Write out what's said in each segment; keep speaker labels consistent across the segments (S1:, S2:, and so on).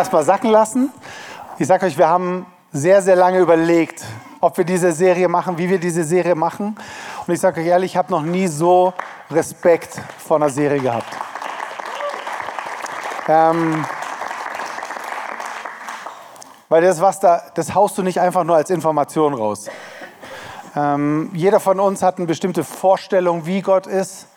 S1: erstmal sacken lassen. Ich sage euch, wir haben sehr, sehr lange überlegt, ob wir diese Serie machen, wie wir diese Serie machen. Und ich sage euch ehrlich, ich habe noch nie so Respekt vor einer Serie gehabt. Ähm, weil das, was da, das haust du nicht einfach nur als Information raus. Ähm, jeder von uns hat eine bestimmte Vorstellung, wie Gott ist,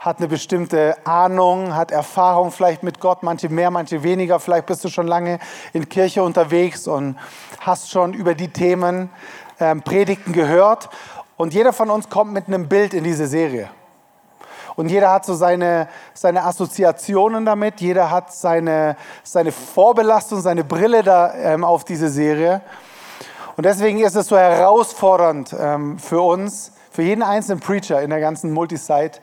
S1: hat eine bestimmte Ahnung, hat Erfahrung vielleicht mit Gott, manche mehr, manche weniger. Vielleicht bist du schon lange in Kirche unterwegs und hast schon über die Themen ähm, Predigten gehört. Und jeder von uns kommt mit einem Bild in diese Serie. Und jeder hat so seine, seine Assoziationen damit, jeder hat seine, seine Vorbelastung, seine Brille da ähm, auf diese Serie. Und deswegen ist es so herausfordernd ähm, für uns, für jeden einzelnen Preacher in der ganzen Multisite,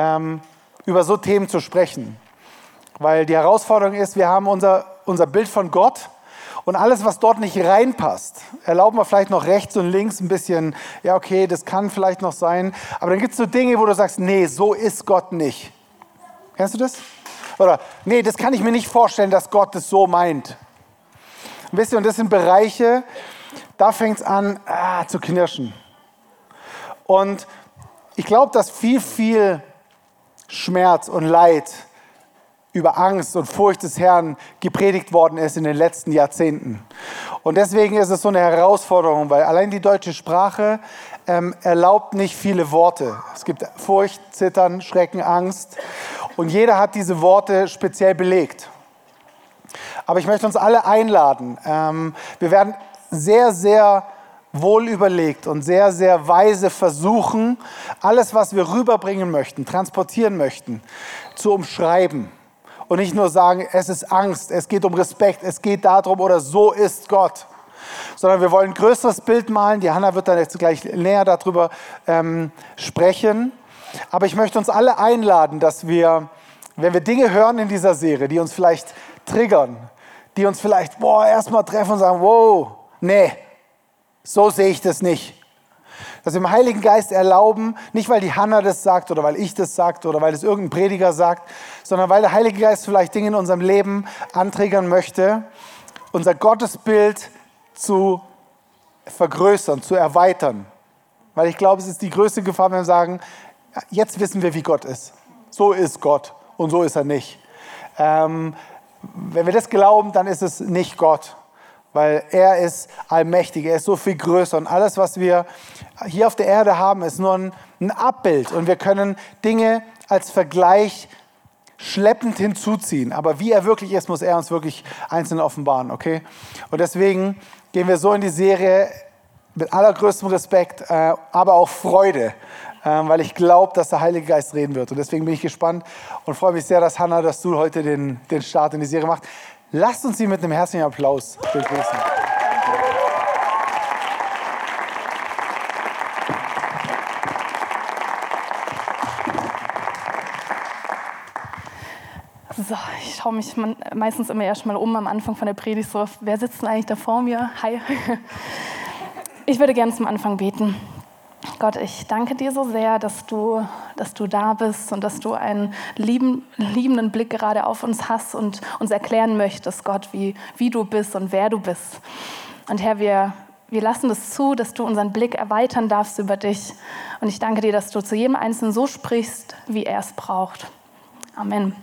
S1: ähm, über so Themen zu sprechen. Weil die Herausforderung ist, wir haben unser, unser Bild von Gott und alles, was dort nicht reinpasst, erlauben wir vielleicht noch rechts und links ein bisschen, ja, okay, das kann vielleicht noch sein. Aber dann gibt es so Dinge, wo du sagst, nee, so ist Gott nicht. Kennst du das? Oder, nee, das kann ich mir nicht vorstellen, dass Gott das so meint. Wisst ihr, und das sind Bereiche, da fängt es an ah, zu knirschen. Und ich glaube, dass viel, viel Schmerz und Leid über Angst und Furcht des Herrn gepredigt worden ist in den letzten Jahrzehnten. Und deswegen ist es so eine Herausforderung, weil allein die deutsche Sprache ähm, erlaubt nicht viele Worte. Es gibt Furcht, Zittern, Schrecken, Angst. Und jeder hat diese Worte speziell belegt. Aber ich möchte uns alle einladen. Ähm, wir werden sehr, sehr wohl überlegt und sehr, sehr weise versuchen, alles, was wir rüberbringen möchten, transportieren möchten, zu umschreiben und nicht nur sagen, es ist Angst, es geht um Respekt, es geht darum oder so ist Gott, sondern wir wollen ein größeres Bild malen. Die Hanna wird dann jetzt gleich näher darüber ähm, sprechen. Aber ich möchte uns alle einladen, dass wir, wenn wir Dinge hören in dieser Serie, die uns vielleicht triggern, die uns vielleicht boah, erstmal treffen und sagen, wow, nee, so sehe ich das nicht dass wir dem Heiligen Geist erlauben, nicht weil die Hanna das sagt oder weil ich das sagt oder weil es irgendein Prediger sagt, sondern weil der Heilige Geist vielleicht Dinge in unserem Leben anträgern möchte, unser Gottesbild zu vergrößern, zu erweitern. Weil ich glaube, es ist die größte Gefahr, wenn wir sagen, jetzt wissen wir, wie Gott ist. So ist Gott und so ist er nicht. Ähm, wenn wir das glauben, dann ist es nicht Gott weil er ist allmächtig, er ist so viel größer und alles, was wir hier auf der Erde haben, ist nur ein, ein Abbild und wir können Dinge als Vergleich schleppend hinzuziehen. Aber wie er wirklich ist, muss er uns wirklich einzeln offenbaren, okay? Und deswegen gehen wir so in die Serie mit allergrößtem Respekt, äh, aber auch Freude, äh, weil ich glaube, dass der Heilige Geist reden wird. Und deswegen bin ich gespannt und freue mich sehr, dass Hannah, dass du heute den, den Start in die Serie machst. Lasst uns sie mit einem herzlichen Applaus begrüßen.
S2: So, ich schaue mich meistens immer erst mal um am Anfang von der Predigt, so, wer sitzt denn eigentlich da vor mir? Hi. Ich würde gerne zum Anfang beten. Gott, ich danke dir so sehr, dass du, dass du da bist und dass du einen lieben, liebenden Blick gerade auf uns hast und uns erklären möchtest, Gott, wie, wie du bist und wer du bist. Und Herr, wir, wir lassen das zu, dass du unseren Blick erweitern darfst über dich. Und ich danke dir, dass du zu jedem Einzelnen so sprichst, wie er es braucht. Amen.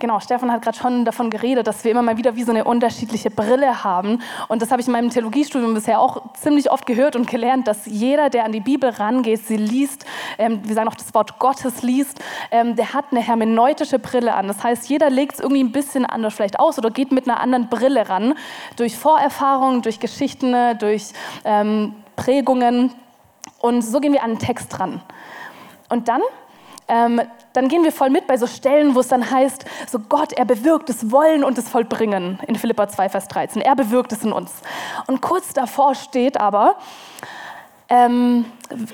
S2: Genau, Stefan hat gerade schon davon geredet, dass wir immer mal wieder wie so eine unterschiedliche Brille haben. Und das habe ich in meinem Theologiestudium bisher auch ziemlich oft gehört und gelernt, dass jeder, der an die Bibel rangeht, sie liest, ähm, wir sagen auch das Wort Gottes liest, ähm, der hat eine hermeneutische Brille an. Das heißt, jeder legt es irgendwie ein bisschen anders vielleicht aus oder geht mit einer anderen Brille ran. Durch Vorerfahrungen, durch Geschichten, durch ähm, Prägungen. Und so gehen wir an den Text ran. Und dann ähm, dann gehen wir voll mit bei so Stellen, wo es dann heißt, so Gott, er bewirkt das Wollen und das Vollbringen in Philippa 2, Vers 13. Er bewirkt es in uns. Und kurz davor steht aber, ähm,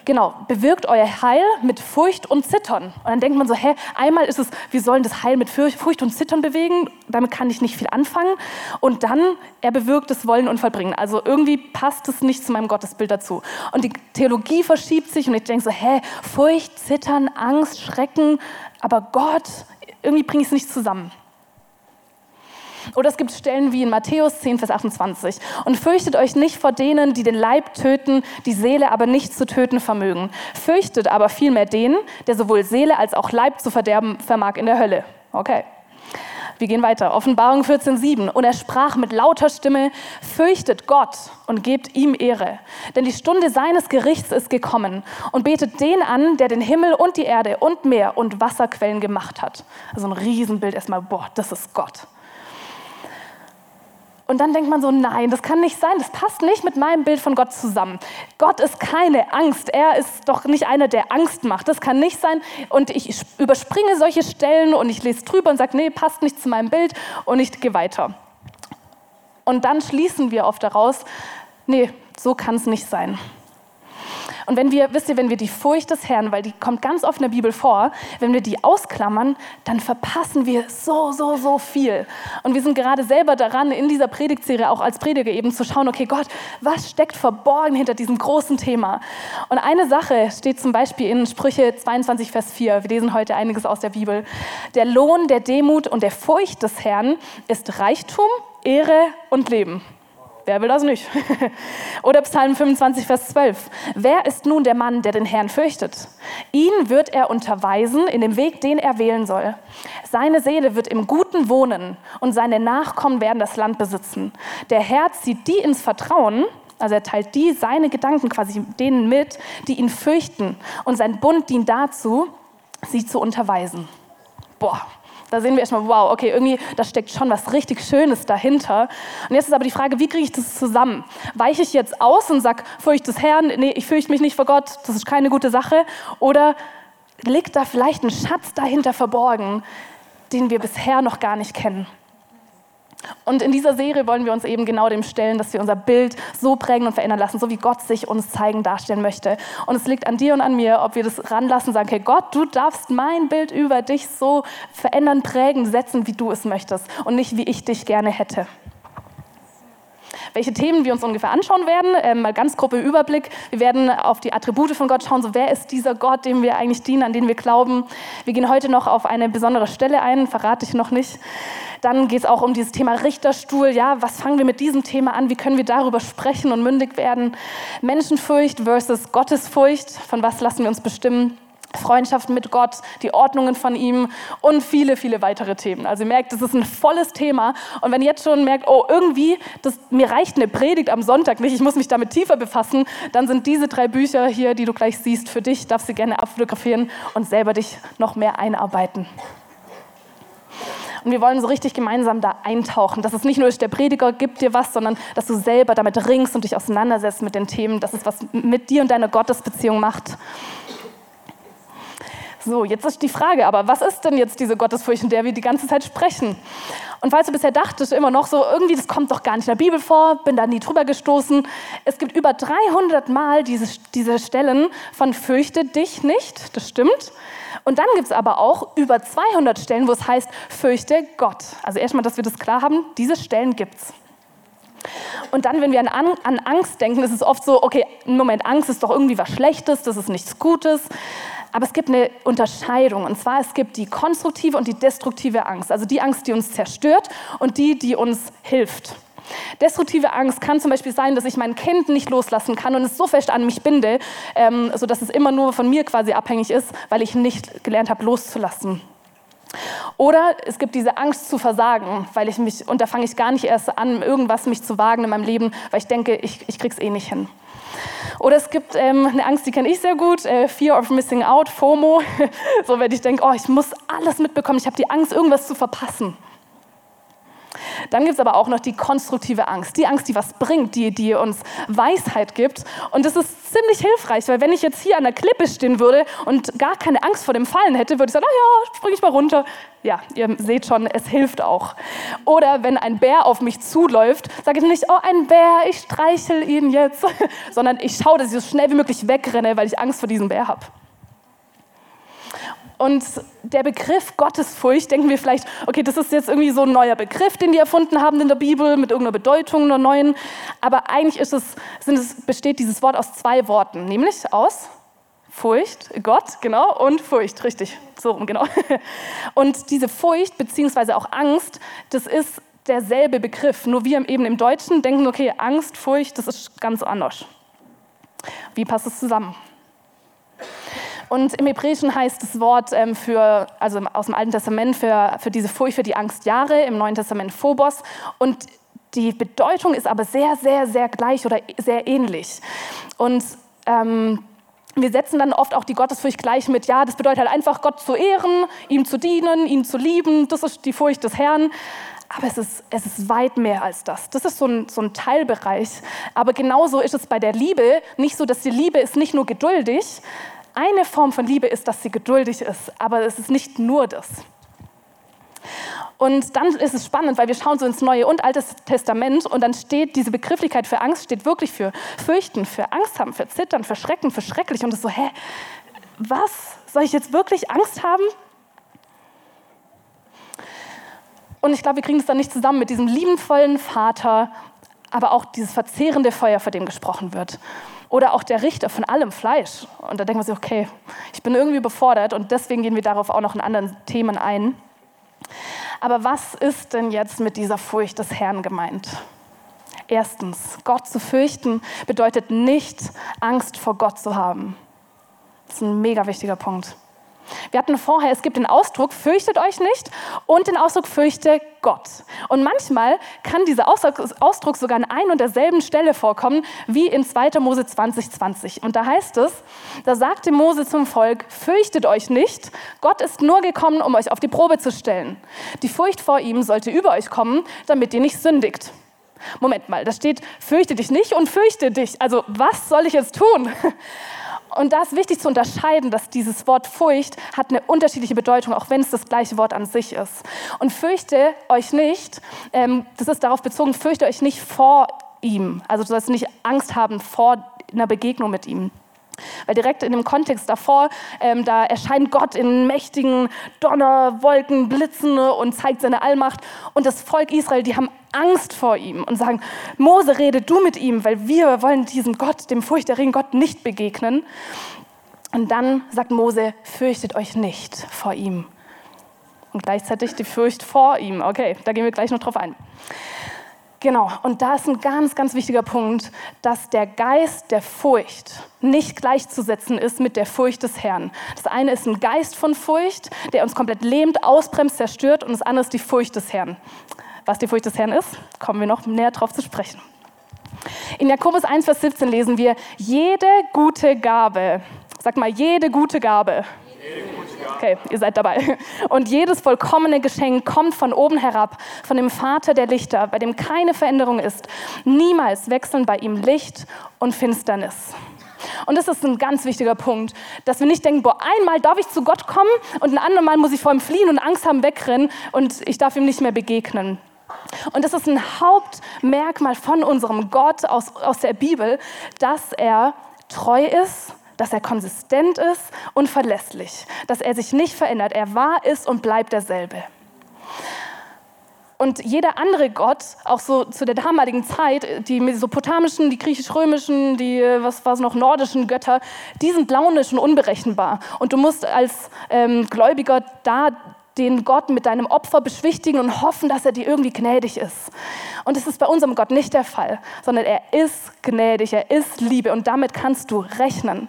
S2: genau, bewirkt euer Heil mit Furcht und Zittern. Und dann denkt man so, hä, einmal ist es, wir sollen das Heil mit Furcht und Zittern bewegen, damit kann ich nicht viel anfangen. Und dann, er bewirkt das Wollen und Vollbringen. Also irgendwie passt es nicht zu meinem Gottesbild dazu. Und die Theologie verschiebt sich und ich denke so, hä, Furcht, Zittern, Angst, Schrecken, aber Gott, irgendwie bringe ich es nicht zusammen. Oder es gibt Stellen wie in Matthäus 10, Vers 28. Und fürchtet euch nicht vor denen, die den Leib töten, die Seele aber nicht zu töten vermögen. Fürchtet aber vielmehr den, der sowohl Seele als auch Leib zu verderben vermag in der Hölle. Okay. Wir gehen weiter. Offenbarung 14,7. Und er sprach mit lauter Stimme: Fürchtet Gott und gebt ihm Ehre. Denn die Stunde seines Gerichts ist gekommen. Und betet den an, der den Himmel und die Erde und Meer und Wasserquellen gemacht hat. Also ein Riesenbild erstmal. Boah, das ist Gott. Und dann denkt man so, nein, das kann nicht sein, das passt nicht mit meinem Bild von Gott zusammen. Gott ist keine Angst, er ist doch nicht einer, der Angst macht, das kann nicht sein. Und ich überspringe solche Stellen und ich lese drüber und sage, nee, passt nicht zu meinem Bild und ich gehe weiter. Und dann schließen wir oft daraus, nee, so kann es nicht sein. Und wenn wir, wisst ihr, wenn wir die Furcht des Herrn, weil die kommt ganz oft in der Bibel vor, wenn wir die ausklammern, dann verpassen wir so, so, so viel. Und wir sind gerade selber daran, in dieser Predigtserie auch als Prediger eben zu schauen, okay, Gott, was steckt verborgen hinter diesem großen Thema? Und eine Sache steht zum Beispiel in Sprüche 22, Vers 4. Wir lesen heute einiges aus der Bibel. Der Lohn der Demut und der Furcht des Herrn ist Reichtum, Ehre und Leben. Wer will das nicht? Oder Psalm 25, Vers 12. Wer ist nun der Mann, der den Herrn fürchtet? Ihn wird er unterweisen in dem Weg, den er wählen soll. Seine Seele wird im Guten wohnen und seine Nachkommen werden das Land besitzen. Der Herr zieht die ins Vertrauen, also er teilt die, seine Gedanken quasi denen mit, die ihn fürchten. Und sein Bund dient dazu, sie zu unterweisen. Boah, da sehen wir erstmal, wow, okay, irgendwie, da steckt schon was richtig Schönes dahinter. Und jetzt ist aber die Frage, wie kriege ich das zusammen? Weiche ich jetzt aus und sage, fürchte des Herrn, nee, ich fürchte mich nicht vor Gott, das ist keine gute Sache? Oder liegt da vielleicht ein Schatz dahinter verborgen, den wir bisher noch gar nicht kennen? Und in dieser Serie wollen wir uns eben genau dem stellen, dass wir unser Bild so prägen und verändern lassen, so wie Gott sich uns zeigen, darstellen möchte. Und es liegt an dir und an mir, ob wir das ranlassen und sagen, okay, Gott, du darfst mein Bild über dich so verändern, prägen, setzen, wie du es möchtest und nicht, wie ich dich gerne hätte. Welche Themen wir uns ungefähr anschauen werden, ähm, mal ganz grob im Überblick. Wir werden auf die Attribute von Gott schauen, so wer ist dieser Gott, dem wir eigentlich dienen, an den wir glauben. Wir gehen heute noch auf eine besondere Stelle ein, verrate ich noch nicht. Dann geht es auch um dieses Thema Richterstuhl. Ja, was fangen wir mit diesem Thema an? Wie können wir darüber sprechen und mündig werden? Menschenfurcht versus Gottesfurcht. Von was lassen wir uns bestimmen? Freundschaft mit Gott, die Ordnungen von ihm und viele, viele weitere Themen. Also ihr merkt, das ist ein volles Thema. Und wenn ihr jetzt schon merkt, oh, irgendwie, das, mir reicht eine Predigt am Sonntag nicht, ich muss mich damit tiefer befassen, dann sind diese drei Bücher hier, die du gleich siehst, für dich, darfst du gerne abfotografieren und selber dich noch mehr einarbeiten. Und wir wollen so richtig gemeinsam da eintauchen, dass es nicht nur ist, der Prediger gibt dir was, sondern dass du selber damit ringst und dich auseinandersetzt mit den Themen, dass es was mit dir und deiner Gottesbeziehung macht. So, jetzt ist die Frage, aber was ist denn jetzt diese Gottesfurcht, in der wir die ganze Zeit sprechen? Und falls du bisher dachtest, immer noch so, irgendwie, das kommt doch gar nicht in der Bibel vor, bin da nie drüber gestoßen. Es gibt über 300 Mal diese, diese Stellen von fürchte dich nicht, das stimmt. Und dann gibt es aber auch über 200 Stellen, wo es heißt, fürchte Gott. Also erstmal, dass wir das klar haben, diese Stellen gibt es. Und dann, wenn wir an, an Angst denken, ist es oft so, okay, Moment, Angst ist doch irgendwie was Schlechtes, das ist nichts Gutes. Aber es gibt eine Unterscheidung. Und zwar, es gibt die konstruktive und die destruktive Angst. Also die Angst, die uns zerstört und die, die uns hilft. Destruktive Angst kann zum Beispiel sein, dass ich mein Kind nicht loslassen kann und es so fest an mich binde, ähm, sodass es immer nur von mir quasi abhängig ist, weil ich nicht gelernt habe, loszulassen. Oder es gibt diese Angst zu versagen, weil ich mich, und da fange ich gar nicht erst an, irgendwas mich zu wagen in meinem Leben, weil ich denke, ich, ich krieg's eh nicht hin. Oder es gibt ähm, eine Angst, die kenne ich sehr gut, äh, Fear of Missing Out, FOMO. so, wenn ich denke, oh, ich muss alles mitbekommen, ich habe die Angst, irgendwas zu verpassen. Dann gibt es aber auch noch die konstruktive Angst, die Angst, die was bringt, die, die uns Weisheit gibt. Und das ist ziemlich hilfreich, weil wenn ich jetzt hier an der Klippe stehen würde und gar keine Angst vor dem Fallen hätte, würde ich sagen, naja, springe ich mal runter. Ja, ihr seht schon, es hilft auch. Oder wenn ein Bär auf mich zuläuft, sage ich nicht, oh, ein Bär, ich streichel ihn jetzt, sondern ich schaue, dass ich so schnell wie möglich wegrenne, weil ich Angst vor diesem Bär habe. Und der Begriff Gottesfurcht, denken wir vielleicht, okay, das ist jetzt irgendwie so ein neuer Begriff, den die erfunden haben in der Bibel, mit irgendeiner Bedeutung, einer neuen. Aber eigentlich ist es, sind es, besteht dieses Wort aus zwei Worten, nämlich aus Furcht, Gott, genau, und Furcht, richtig, so rum, genau. Und diese Furcht beziehungsweise auch Angst, das ist derselbe Begriff, nur wir eben im Deutschen denken, okay, Angst, Furcht, das ist ganz anders. Wie passt es zusammen? Und im Hebräischen heißt das Wort ähm, für, also aus dem Alten Testament für, für diese Furcht, für die Angst Jahre, im Neuen Testament Phobos. Und die Bedeutung ist aber sehr, sehr, sehr gleich oder sehr ähnlich. Und ähm, wir setzen dann oft auch die Gottesfurcht gleich mit, ja, das bedeutet halt einfach Gott zu ehren, ihm zu dienen, ihn zu lieben, das ist die Furcht des Herrn. Aber es ist, es ist weit mehr als das. Das ist so ein, so ein Teilbereich. Aber genauso ist es bei der Liebe nicht so, dass die Liebe ist nicht nur geduldig. Eine Form von Liebe ist, dass sie geduldig ist, aber es ist nicht nur das. Und dann ist es spannend, weil wir schauen so ins Neue und Alte Testament und dann steht diese Begrifflichkeit für Angst, steht wirklich für Fürchten, für Angst haben, für Zittern, für Schrecken, für schrecklich. Und es ist so, hä, was? Soll ich jetzt wirklich Angst haben? Und ich glaube, wir kriegen es dann nicht zusammen mit diesem liebenvollen Vater, aber auch dieses verzehrende Feuer, vor dem gesprochen wird. Oder auch der Richter von allem Fleisch. Und da denken wir sich, okay, ich bin irgendwie befordert und deswegen gehen wir darauf auch noch in anderen Themen ein. Aber was ist denn jetzt mit dieser Furcht des Herrn gemeint? Erstens, Gott zu fürchten bedeutet nicht, Angst vor Gott zu haben. Das ist ein mega wichtiger Punkt. Wir hatten vorher, es gibt den Ausdruck, fürchtet euch nicht und den Ausdruck, fürchte Gott. Und manchmal kann dieser Ausdruck sogar an ein und derselben Stelle vorkommen, wie in 2. Mose 20, 20. Und da heißt es, da sagte Mose zum Volk, fürchtet euch nicht, Gott ist nur gekommen, um euch auf die Probe zu stellen. Die Furcht vor ihm sollte über euch kommen, damit ihr nicht sündigt. Moment mal, da steht, fürchte dich nicht und fürchte dich. Also was soll ich jetzt tun? Und da ist wichtig zu unterscheiden, dass dieses Wort Furcht hat eine unterschiedliche Bedeutung, auch wenn es das gleiche Wort an sich ist. Und fürchte euch nicht, ähm, das ist darauf bezogen, fürchte euch nicht vor ihm. Also du sollst nicht Angst haben vor einer Begegnung mit ihm. Weil direkt in dem Kontext davor, ähm, da erscheint Gott in mächtigen Donnerwolken, Blitzen und zeigt seine Allmacht. Und das Volk Israel, die haben Angst vor ihm und sagen, Mose, rede du mit ihm, weil wir wollen diesem Gott, dem furchterregenden Gott, nicht begegnen. Und dann sagt Mose, fürchtet euch nicht vor ihm. Und gleichzeitig die Furcht vor ihm. Okay, da gehen wir gleich noch drauf ein. Genau, und da ist ein ganz, ganz wichtiger Punkt, dass der Geist der Furcht nicht gleichzusetzen ist mit der Furcht des Herrn. Das eine ist ein Geist von Furcht, der uns komplett lähmt, ausbremst, zerstört, und das andere ist die Furcht des Herrn. Was die Furcht des Herrn ist, kommen wir noch näher drauf zu sprechen. In Jakobus 1, Vers 17 lesen wir, jede gute Gabe, sag mal, jede gute Gabe, Okay, ihr seid dabei. Und jedes vollkommene Geschenk kommt von oben herab, von dem Vater der Lichter, bei dem keine Veränderung ist. Niemals wechseln bei ihm Licht und Finsternis. Und das ist ein ganz wichtiger Punkt, dass wir nicht denken, boah, einmal darf ich zu Gott kommen und ein andermal muss ich vor ihm fliehen und Angst haben, wegrennen und ich darf ihm nicht mehr begegnen. Und das ist ein Hauptmerkmal von unserem Gott aus, aus der Bibel, dass er treu ist dass er konsistent ist und verlässlich, dass er sich nicht verändert. Er war, ist und bleibt derselbe. Und jeder andere Gott, auch so zu der damaligen Zeit, die mesopotamischen, die griechisch-römischen, die, was war es noch, nordischen Götter, die sind launisch und unberechenbar. Und du musst als ähm, Gläubiger da den Gott mit deinem Opfer beschwichtigen und hoffen, dass er dir irgendwie gnädig ist. Und es ist bei unserem Gott nicht der Fall, sondern er ist gnädig, er ist Liebe und damit kannst du rechnen.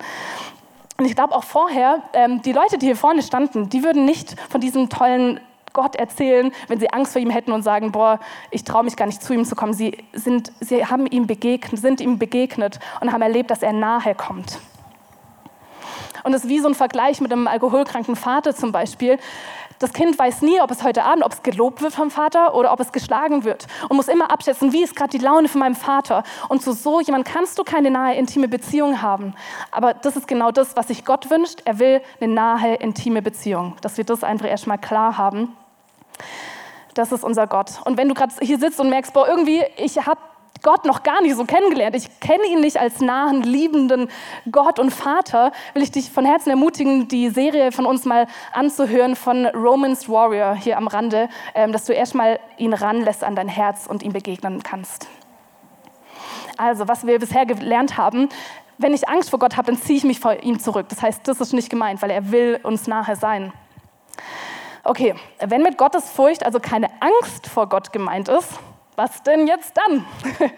S2: Und ich glaube auch vorher, ähm, die Leute, die hier vorne standen, die würden nicht von diesem tollen Gott erzählen, wenn sie Angst vor ihm hätten und sagen, boah, ich traue mich gar nicht zu ihm zu kommen. Sie, sind, sie haben ihm begegnet, sind ihm begegnet und haben erlebt, dass er nahe kommt. Und es ist wie so ein Vergleich mit einem alkoholkranken Vater zum Beispiel, das Kind weiß nie, ob es heute Abend, ob es gelobt wird vom Vater oder ob es geschlagen wird und muss immer abschätzen, wie ist gerade die Laune von meinem Vater. Und zu so jemand kannst du keine nahe, intime Beziehung haben. Aber das ist genau das, was sich Gott wünscht. Er will eine nahe, intime Beziehung. Dass wir das einfach erstmal klar haben. Das ist unser Gott. Und wenn du gerade hier sitzt und merkst, boah, irgendwie, ich habe Gott noch gar nicht so kennengelernt. Ich kenne ihn nicht als nahen, liebenden Gott und Vater. Will ich dich von Herzen ermutigen, die Serie von uns mal anzuhören von Romans Warrior hier am Rande, ähm, dass du erstmal ihn ranlässt an dein Herz und ihm begegnen kannst. Also, was wir bisher gelernt haben, wenn ich Angst vor Gott habe, dann ziehe ich mich vor ihm zurück. Das heißt, das ist nicht gemeint, weil er will uns nahe sein. Okay, wenn mit Gottes Furcht also keine Angst vor Gott gemeint ist, was denn jetzt dann?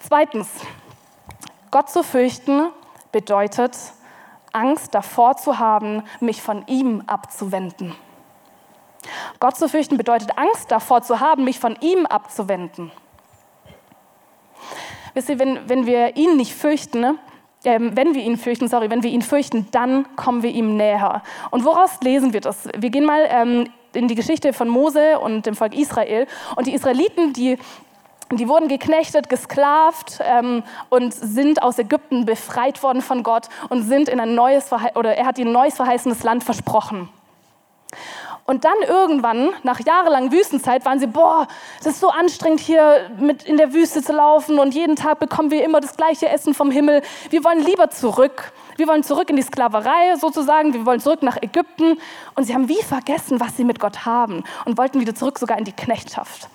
S2: Zweitens, Gott zu fürchten bedeutet, Angst davor zu haben, mich von ihm abzuwenden. Gott zu fürchten bedeutet Angst davor zu haben, mich von ihm abzuwenden. Wisst ihr, wenn, wenn wir ihn nicht fürchten, ne? wenn wir ihn fürchten, sorry, wenn wir ihn fürchten, dann kommen wir ihm näher. Und woraus lesen wir das? Wir gehen mal ähm, in die Geschichte von Mose und dem Volk Israel. Und die Israeliten, die die wurden geknechtet, gesklavt ähm, und sind aus Ägypten befreit worden von Gott und sind in ein neues oder er hat ihnen ein neues verheißenes Land versprochen. Und dann irgendwann, nach jahrelanger Wüstenzeit, waren sie, boah, das ist so anstrengend hier mit in der Wüste zu laufen und jeden Tag bekommen wir immer das gleiche Essen vom Himmel. Wir wollen lieber zurück. Wir wollen zurück in die Sklaverei sozusagen. Wir wollen zurück nach Ägypten. Und sie haben wie vergessen, was sie mit Gott haben und wollten wieder zurück sogar in die Knechtschaft.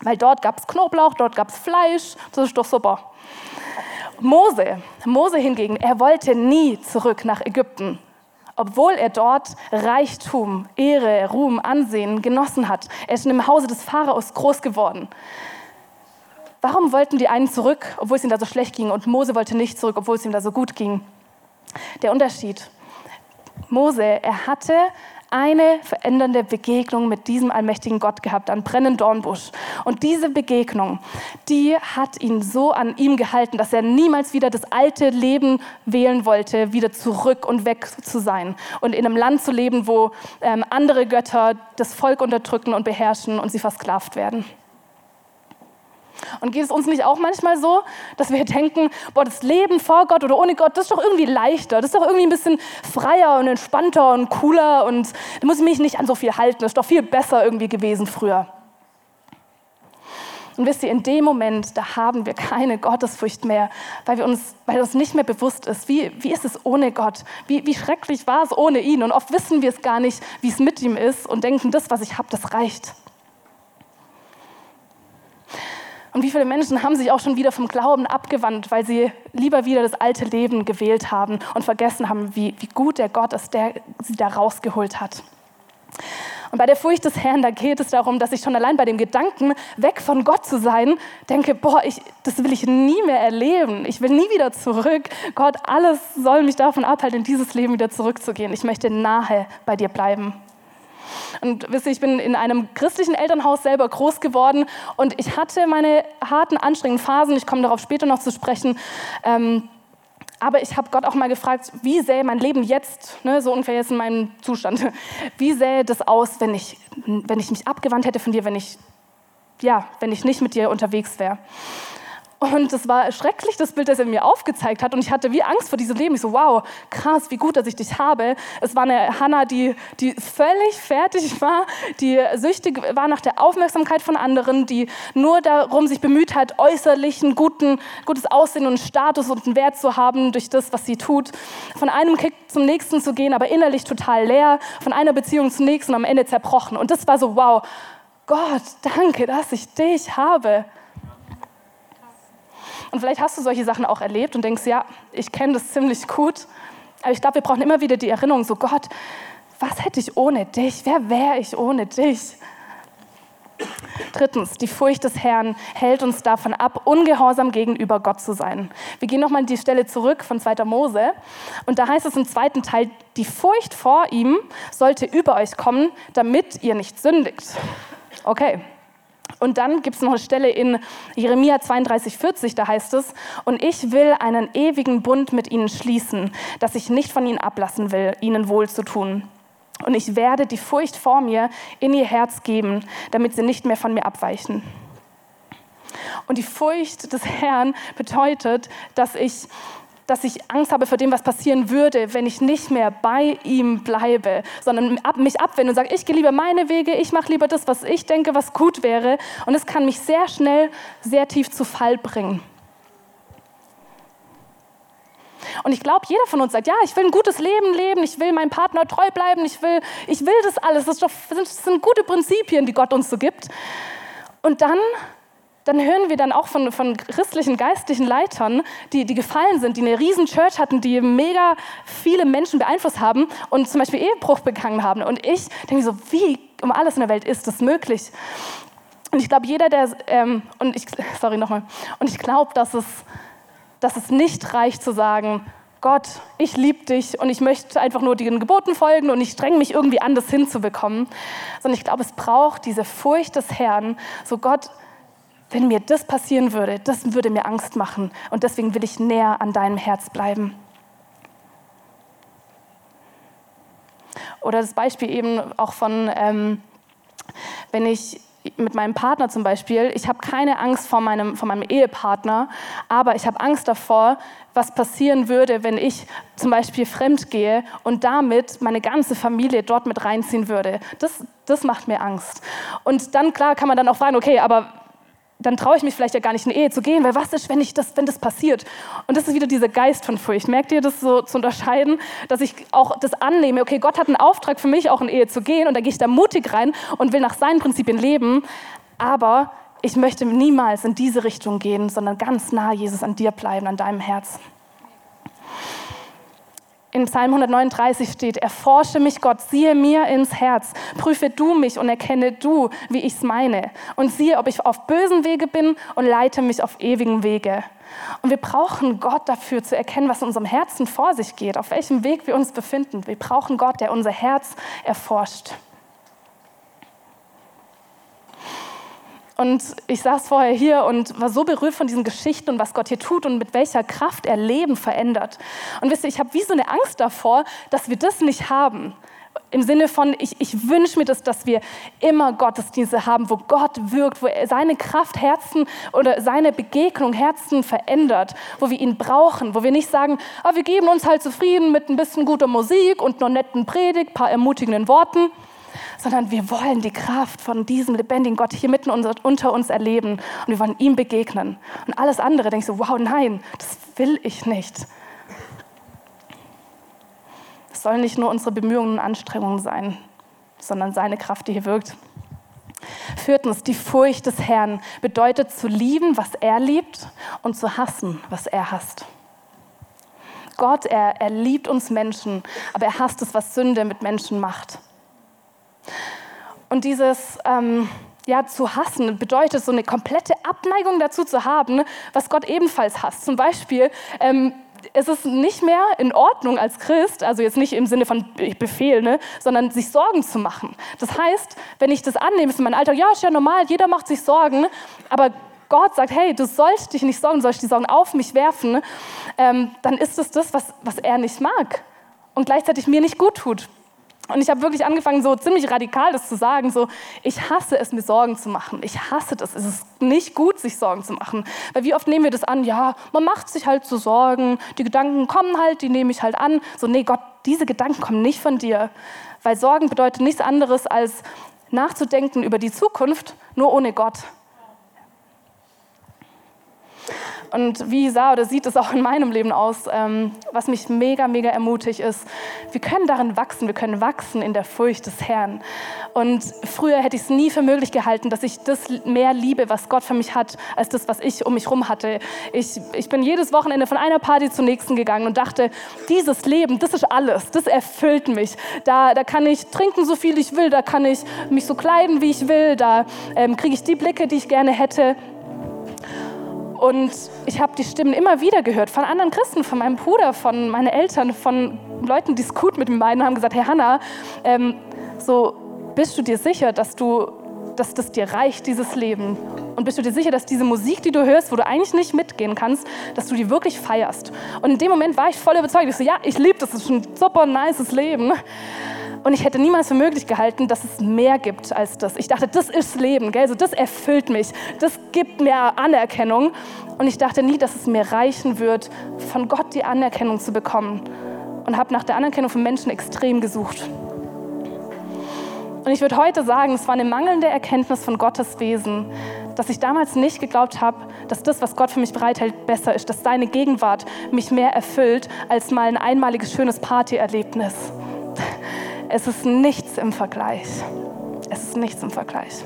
S2: Weil dort gab es Knoblauch, dort gab es Fleisch. Das ist doch super. Mose, Mose hingegen, er wollte nie zurück nach Ägypten obwohl er dort Reichtum, Ehre, Ruhm, Ansehen genossen hat. Er ist im Hause des Pharaos groß geworden. Warum wollten die einen zurück, obwohl es ihnen da so schlecht ging, und Mose wollte nicht zurück, obwohl es ihm da so gut ging? Der Unterschied. Mose, er hatte eine verändernde Begegnung mit diesem allmächtigen Gott gehabt, an brennenden Dornbusch. Und diese Begegnung, die hat ihn so an ihm gehalten, dass er niemals wieder das alte Leben wählen wollte, wieder zurück und weg zu sein und in einem Land zu leben, wo ähm, andere Götter das Volk unterdrücken und beherrschen und sie versklavt werden. Und geht es uns nicht auch manchmal so, dass wir denken, boah, das Leben vor Gott oder ohne Gott, das ist doch irgendwie leichter, das ist doch irgendwie ein bisschen freier und entspannter und cooler und da muss ich mich nicht an so viel halten, das ist doch viel besser irgendwie gewesen früher. Und wisst ihr, in dem Moment, da haben wir keine Gottesfurcht mehr, weil, wir uns, weil uns nicht mehr bewusst ist, wie, wie ist es ohne Gott? Wie, wie schrecklich war es ohne ihn? Und oft wissen wir es gar nicht, wie es mit ihm ist und denken, das, was ich habe, das reicht. Und wie viele Menschen haben sich auch schon wieder vom Glauben abgewandt, weil sie lieber wieder das alte Leben gewählt haben und vergessen haben, wie, wie gut der Gott ist, der sie da rausgeholt hat. Und bei der Furcht des Herrn, da geht es darum, dass ich schon allein bei dem Gedanken, weg von Gott zu sein, denke, boah, ich, das will ich nie mehr erleben. Ich will nie wieder zurück. Gott, alles soll mich davon abhalten, in dieses Leben wieder zurückzugehen. Ich möchte nahe bei dir bleiben. Und wisst ihr, ich bin in einem christlichen Elternhaus selber groß geworden und ich hatte meine harten, anstrengenden Phasen. Ich komme darauf später noch zu sprechen. Ähm, aber ich habe Gott auch mal gefragt, wie sähe mein Leben jetzt, ne, so ungefähr jetzt in meinem Zustand, wie sähe das aus, wenn ich, wenn ich mich abgewandt hätte von dir, wenn ich, ja, wenn ich nicht mit dir unterwegs wäre. Und es war schrecklich, das Bild, das er mir aufgezeigt hat. Und ich hatte wie Angst vor diesem Leben. Ich so, wow, krass, wie gut, dass ich dich habe. Es war eine Hannah, die, die völlig fertig war, die süchtig war nach der Aufmerksamkeit von anderen, die nur darum sich bemüht hat, äußerlichen, guten, gutes Aussehen und Status und einen Wert zu haben durch das, was sie tut. Von einem Kick zum nächsten zu gehen, aber innerlich total leer. Von einer Beziehung zum nächsten und am Ende zerbrochen. Und das war so, wow, Gott, danke, dass ich dich habe. Und vielleicht hast du solche Sachen auch erlebt und denkst, ja, ich kenne das ziemlich gut. Aber ich glaube, wir brauchen immer wieder die Erinnerung, so Gott, was hätte ich ohne dich? Wer wäre ich ohne dich? Drittens, die Furcht des Herrn hält uns davon ab, ungehorsam gegenüber Gott zu sein. Wir gehen nochmal die Stelle zurück von 2. Mose. Und da heißt es im zweiten Teil, die Furcht vor ihm sollte über euch kommen, damit ihr nicht sündigt. Okay, und dann gibt es noch eine Stelle in Jeremia 32, 40, da heißt es, und ich will einen ewigen Bund mit ihnen schließen, dass ich nicht von ihnen ablassen will, ihnen wohl zu tun. Und ich werde die Furcht vor mir in ihr Herz geben, damit sie nicht mehr von mir abweichen. Und die Furcht des Herrn bedeutet, dass ich dass ich Angst habe vor dem, was passieren würde, wenn ich nicht mehr bei ihm bleibe, sondern mich abwende und sage, ich gehe lieber meine Wege, ich mache lieber das, was ich denke, was gut wäre. Und es kann mich sehr schnell, sehr tief zu Fall bringen. Und ich glaube, jeder von uns sagt, ja, ich will ein gutes Leben leben, ich will meinem Partner treu bleiben, ich will, ich will das alles. Das, doch, das sind gute Prinzipien, die Gott uns so gibt. Und dann dann hören wir dann auch von, von christlichen geistlichen Leitern, die, die gefallen sind, die eine riesen Church hatten, die mega viele Menschen beeinflusst haben und zum Beispiel Ehebruch begangen haben. Und ich denke so, wie um alles in der Welt ist das möglich? Und ich glaube, jeder, der, ähm, und ich, sorry nochmal, und ich glaube, dass es, dass es nicht reicht zu sagen, Gott, ich liebe dich und ich möchte einfach nur den Geboten folgen und ich strenge mich irgendwie an, das hinzubekommen. Sondern ich glaube, es braucht diese Furcht des Herrn, so Gott, wenn mir das passieren würde, das würde mir Angst machen und deswegen will ich näher an deinem Herz bleiben. Oder das Beispiel eben auch von, ähm, wenn ich mit meinem Partner zum Beispiel, ich habe keine Angst vor meinem, vor meinem Ehepartner, aber ich habe Angst davor, was passieren würde, wenn ich zum Beispiel fremd gehe und damit meine ganze Familie dort mit reinziehen würde. Das, das macht mir Angst. Und dann, klar, kann man dann auch fragen, okay, aber dann traue ich mich vielleicht ja gar nicht in Ehe zu gehen, weil was ist, wenn, ich das, wenn das passiert? Und das ist wieder dieser Geist von Furcht. Merkt ihr das so zu unterscheiden, dass ich auch das annehme, okay, Gott hat einen Auftrag für mich, auch in Ehe zu gehen und da gehe ich da mutig rein und will nach seinen Prinzipien leben, aber ich möchte niemals in diese Richtung gehen, sondern ganz nah, Jesus, an dir bleiben, an deinem Herz. In Psalm 139 steht, erforsche mich Gott, siehe mir ins Herz, prüfe du mich und erkenne du, wie ich es meine. Und siehe, ob ich auf bösen Wege bin und leite mich auf ewigen Wege. Und wir brauchen Gott dafür zu erkennen, was in unserem Herzen vor sich geht, auf welchem Weg wir uns befinden. Wir brauchen Gott, der unser Herz erforscht. Und ich saß vorher hier und war so berührt von diesen Geschichten und was Gott hier tut und mit welcher Kraft er Leben verändert. Und wisst ihr, ich habe wie so eine Angst davor, dass wir das nicht haben. Im Sinne von, ich, ich wünsche mir das, dass wir immer Gottesdienste haben, wo Gott wirkt, wo er seine Kraft Herzen oder seine Begegnung Herzen verändert, wo wir ihn brauchen, wo wir nicht sagen, ah, wir geben uns halt zufrieden mit ein bisschen guter Musik und einer netten Predigt, paar ermutigenden Worten sondern wir wollen die Kraft von diesem lebendigen Gott hier mitten unter uns erleben und wir wollen ihm begegnen. Und alles andere denkst du, wow, nein, das will ich nicht. Es sollen nicht nur unsere Bemühungen und Anstrengungen sein, sondern seine Kraft, die hier wirkt. Viertens, die Furcht des Herrn bedeutet zu lieben, was er liebt und zu hassen, was er hasst. Gott, er, er liebt uns Menschen, aber er hasst es, was Sünde mit Menschen macht. Und dieses ähm, ja, zu hassen bedeutet so eine komplette Abneigung dazu zu haben, was Gott ebenfalls hasst. Zum Beispiel ähm, es ist nicht mehr in Ordnung als Christ, also jetzt nicht im Sinne von Befehl, ne, sondern sich Sorgen zu machen. Das heißt, wenn ich das annehme für meinen Alltag, ja, ist ja normal, jeder macht sich Sorgen, aber Gott sagt, hey, du sollst dich nicht sorgen, sollst die Sorgen auf mich werfen, ähm, dann ist es das, was, was er nicht mag und gleichzeitig mir nicht gut tut. Und ich habe wirklich angefangen, so ziemlich radikal das zu sagen, so, ich hasse es, mir Sorgen zu machen. Ich hasse das. Es ist nicht gut, sich Sorgen zu machen. Weil wie oft nehmen wir das an? Ja, man macht sich halt so Sorgen. Die Gedanken kommen halt, die nehme ich halt an. So, nee, Gott, diese Gedanken kommen nicht von dir. Weil Sorgen bedeutet nichts anderes als nachzudenken über die Zukunft, nur ohne Gott. Und wie sah oder sieht es auch in meinem Leben aus, ähm, was mich mega, mega ermutigt ist, wir können darin wachsen, wir können wachsen in der Furcht des Herrn. Und früher hätte ich es nie für möglich gehalten, dass ich das mehr liebe, was Gott für mich hat, als das, was ich um mich herum hatte. Ich, ich bin jedes Wochenende von einer Party zur nächsten gegangen und dachte, dieses Leben, das ist alles, das erfüllt mich. Da, da kann ich trinken, so viel ich will, da kann ich mich so kleiden, wie ich will, da ähm, kriege ich die Blicke, die ich gerne hätte. Und ich habe die Stimmen immer wieder gehört von anderen Christen, von meinem Bruder, von meinen Eltern, von Leuten, die es gut mit mir meinen, haben gesagt, hey Hannah, ähm, so bist du dir sicher, dass du dass das dir reicht, dieses Leben? Und bist du dir sicher, dass diese Musik, die du hörst, wo du eigentlich nicht mitgehen kannst, dass du die wirklich feierst? Und in dem Moment war ich voll überzeugt. Ich so, ja, ich liebe das, das ist ein super nices Leben. Und ich hätte niemals für möglich gehalten, dass es mehr gibt als das. Ich dachte, das ist Leben, gell? So, das erfüllt mich, das gibt mir Anerkennung. Und ich dachte nie, dass es mir reichen wird, von Gott die Anerkennung zu bekommen. Und habe nach der Anerkennung von Menschen extrem gesucht. Und ich würde heute sagen, es war eine mangelnde Erkenntnis von Gottes Wesen, dass ich damals nicht geglaubt habe, dass das, was Gott für mich bereithält, besser ist, dass seine Gegenwart mich mehr erfüllt als mal ein einmaliges schönes Partyerlebnis. Es ist nichts im Vergleich. Es ist nichts im Vergleich.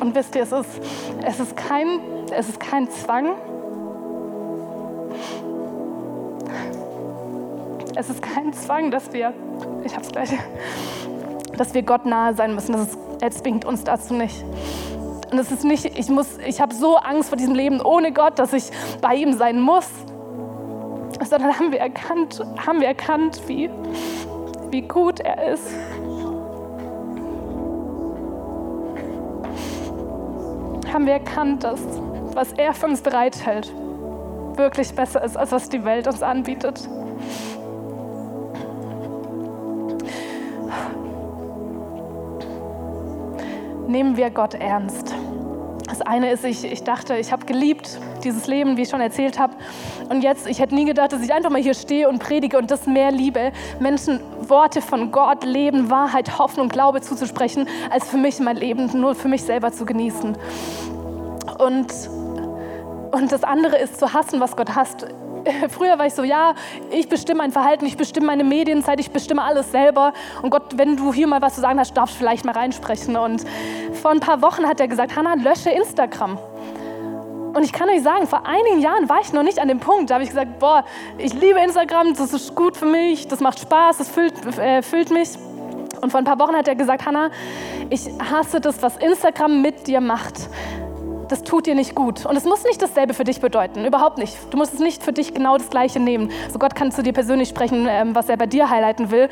S2: Und wisst ihr, es ist, es ist, kein, es ist kein Zwang. Es ist kein Zwang, dass wir, ich hab's gleich, dass wir Gott nahe sein müssen. Das ist, er zwingt uns dazu nicht. Und es ist nicht, ich muss, ich habe so Angst vor diesem Leben ohne Gott, dass ich bei ihm sein muss. Sondern haben wir erkannt, haben wir erkannt, wie, wie gut er ist. Haben wir erkannt, dass was er für uns bereithält, wirklich besser ist, als was die Welt uns anbietet. Nehmen wir Gott ernst. Eine ist, ich, ich dachte, ich habe geliebt dieses Leben, wie ich schon erzählt habe. Und jetzt, ich hätte nie gedacht, dass ich einfach mal hier stehe und predige und das mehr liebe, Menschen Worte von Gott, Leben, Wahrheit, Hoffnung, Glaube zuzusprechen, als für mich mein Leben nur für mich selber zu genießen. Und, und das andere ist zu hassen, was Gott hasst. Früher war ich so, ja, ich bestimme mein Verhalten, ich bestimme meine Medienzeit, ich bestimme alles selber. Und Gott, wenn du hier mal was zu sagen hast, darfst du vielleicht mal reinsprechen. Und vor ein paar Wochen hat er gesagt, Hannah, lösche Instagram. Und ich kann euch sagen, vor einigen Jahren war ich noch nicht an dem Punkt. Da habe ich gesagt, boah, ich liebe Instagram, das ist gut für mich, das macht Spaß, das füllt, äh, füllt mich. Und vor ein paar Wochen hat er gesagt, Hannah, ich hasse das, was Instagram mit dir macht das tut dir nicht gut. Und es muss nicht dasselbe für dich bedeuten, überhaupt nicht. Du musst es nicht für dich genau das Gleiche nehmen. So Gott kann zu dir persönlich sprechen, ähm, was er bei dir highlighten will.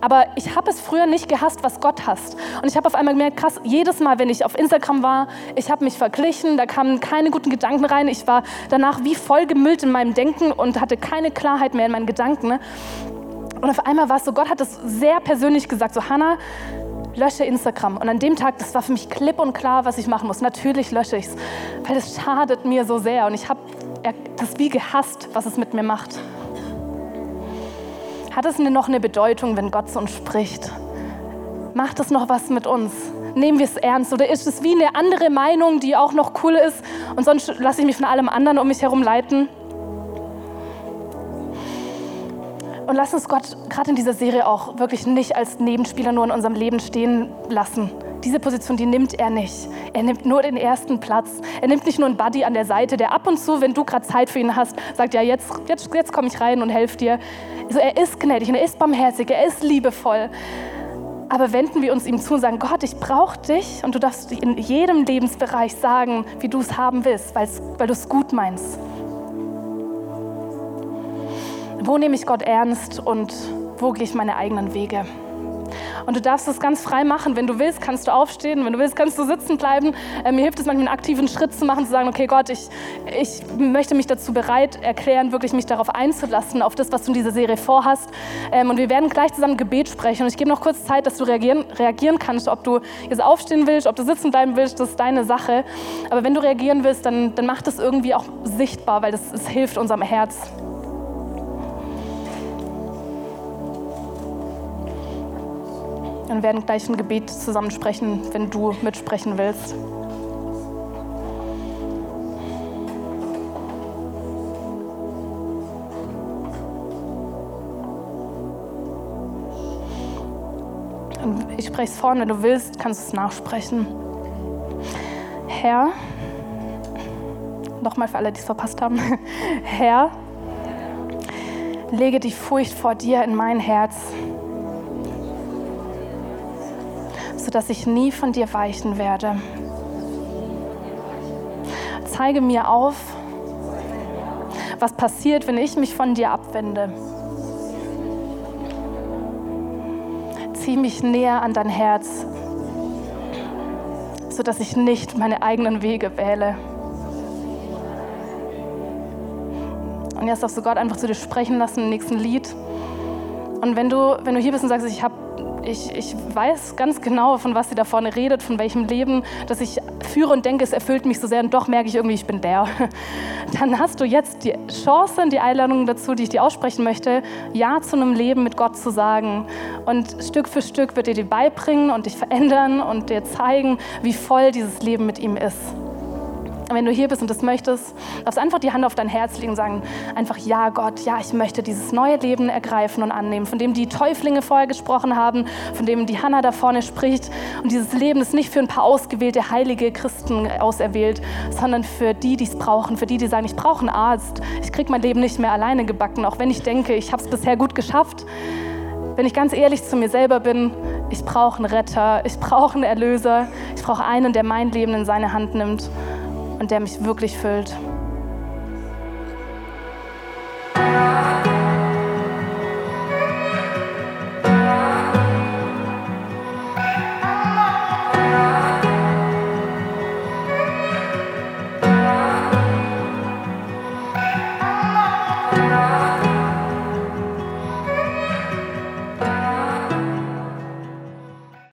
S2: Aber ich habe es früher nicht gehasst, was Gott hasst. Und ich habe auf einmal gemerkt, krass, jedes Mal, wenn ich auf Instagram war, ich habe mich verglichen, da kamen keine guten Gedanken rein. Ich war danach wie voll gemüllt in meinem Denken und hatte keine Klarheit mehr in meinen Gedanken. Und auf einmal war es so, Gott hat es sehr persönlich gesagt, so Hannah, lösche Instagram. Und an dem Tag, das war für mich klipp und klar, was ich machen muss. Natürlich lösche ich es, weil es schadet mir so sehr. Und ich habe das wie gehasst, was es mit mir macht. Hat es noch eine Bedeutung, wenn Gott zu uns spricht? Macht es noch was mit uns? Nehmen wir es ernst? Oder ist es wie eine andere Meinung, die auch noch cool ist und sonst lasse ich mich von allem anderen um mich herum leiten? Und lass uns Gott gerade in dieser Serie auch wirklich nicht als Nebenspieler nur in unserem Leben stehen lassen. Diese Position, die nimmt er nicht. Er nimmt nur den ersten Platz. Er nimmt nicht nur einen Buddy an der Seite, der ab und zu, wenn du gerade Zeit für ihn hast, sagt, ja, jetzt, jetzt, jetzt komme ich rein und helfe dir. Also er ist gnädig und er ist barmherzig, er ist liebevoll. Aber wenden wir uns ihm zu und sagen, Gott, ich brauche dich und du darfst in jedem Lebensbereich sagen, wie du es haben willst, weil du es gut meinst. Wo nehme ich Gott ernst und wo gehe ich meine eigenen Wege? Und du darfst es ganz frei machen. Wenn du willst, kannst du aufstehen. Wenn du willst, kannst du sitzen bleiben. Äh, mir hilft es manchmal, einen aktiven Schritt zu machen, zu sagen, okay Gott, ich, ich möchte mich dazu bereit erklären, wirklich mich darauf einzulassen, auf das, was du in dieser Serie vorhast. Ähm, und wir werden gleich zusammen Gebet sprechen. Und ich gebe noch kurz Zeit, dass du reagieren, reagieren kannst, ob du jetzt aufstehen willst, ob du sitzen bleiben willst, das ist deine Sache. Aber wenn du reagieren willst, dann, dann mach das irgendwie auch sichtbar, weil das, das hilft unserem Herz. Und werden gleich ein Gebet zusammen sprechen, wenn du mitsprechen willst. Ich spreche es vorne, wenn du willst, kannst du es nachsprechen. Herr, nochmal für alle, die es verpasst haben. Herr, lege die Furcht vor dir in mein Herz sodass ich nie von dir weichen werde. Zeige mir auf, was passiert, wenn ich mich von dir abwende. Zieh mich näher an dein Herz, sodass ich nicht meine eigenen Wege wähle. Und jetzt darfst du Gott einfach zu dir sprechen lassen im nächsten Lied. Und wenn du, wenn du hier bist und sagst, ich habe ich, ich weiß ganz genau, von was sie da vorne redet, von welchem Leben, das ich führe und denke, es erfüllt mich so sehr und doch merke ich irgendwie, ich bin der. Dann hast du jetzt die Chance und die Einladung dazu, die ich dir aussprechen möchte, Ja zu einem Leben mit Gott zu sagen. Und Stück für Stück wird er dir beibringen und dich verändern und dir zeigen, wie voll dieses Leben mit ihm ist. Wenn du hier bist und das möchtest, darfst einfach die Hand auf dein Herz legen und sagen, einfach, ja Gott, ja, ich möchte dieses neue Leben ergreifen und annehmen, von dem die Täuflinge vorher gesprochen haben, von dem die Hanna da vorne spricht. Und dieses Leben ist nicht für ein paar ausgewählte, heilige Christen auserwählt, sondern für die, die es brauchen, für die, die sagen, ich brauche einen Arzt, ich kriege mein Leben nicht mehr alleine gebacken, auch wenn ich denke, ich habe es bisher gut geschafft. Wenn ich ganz ehrlich zu mir selber bin, ich brauche einen Retter, ich brauche einen Erlöser, ich brauche einen, der mein Leben in seine Hand nimmt und der mich wirklich füllt.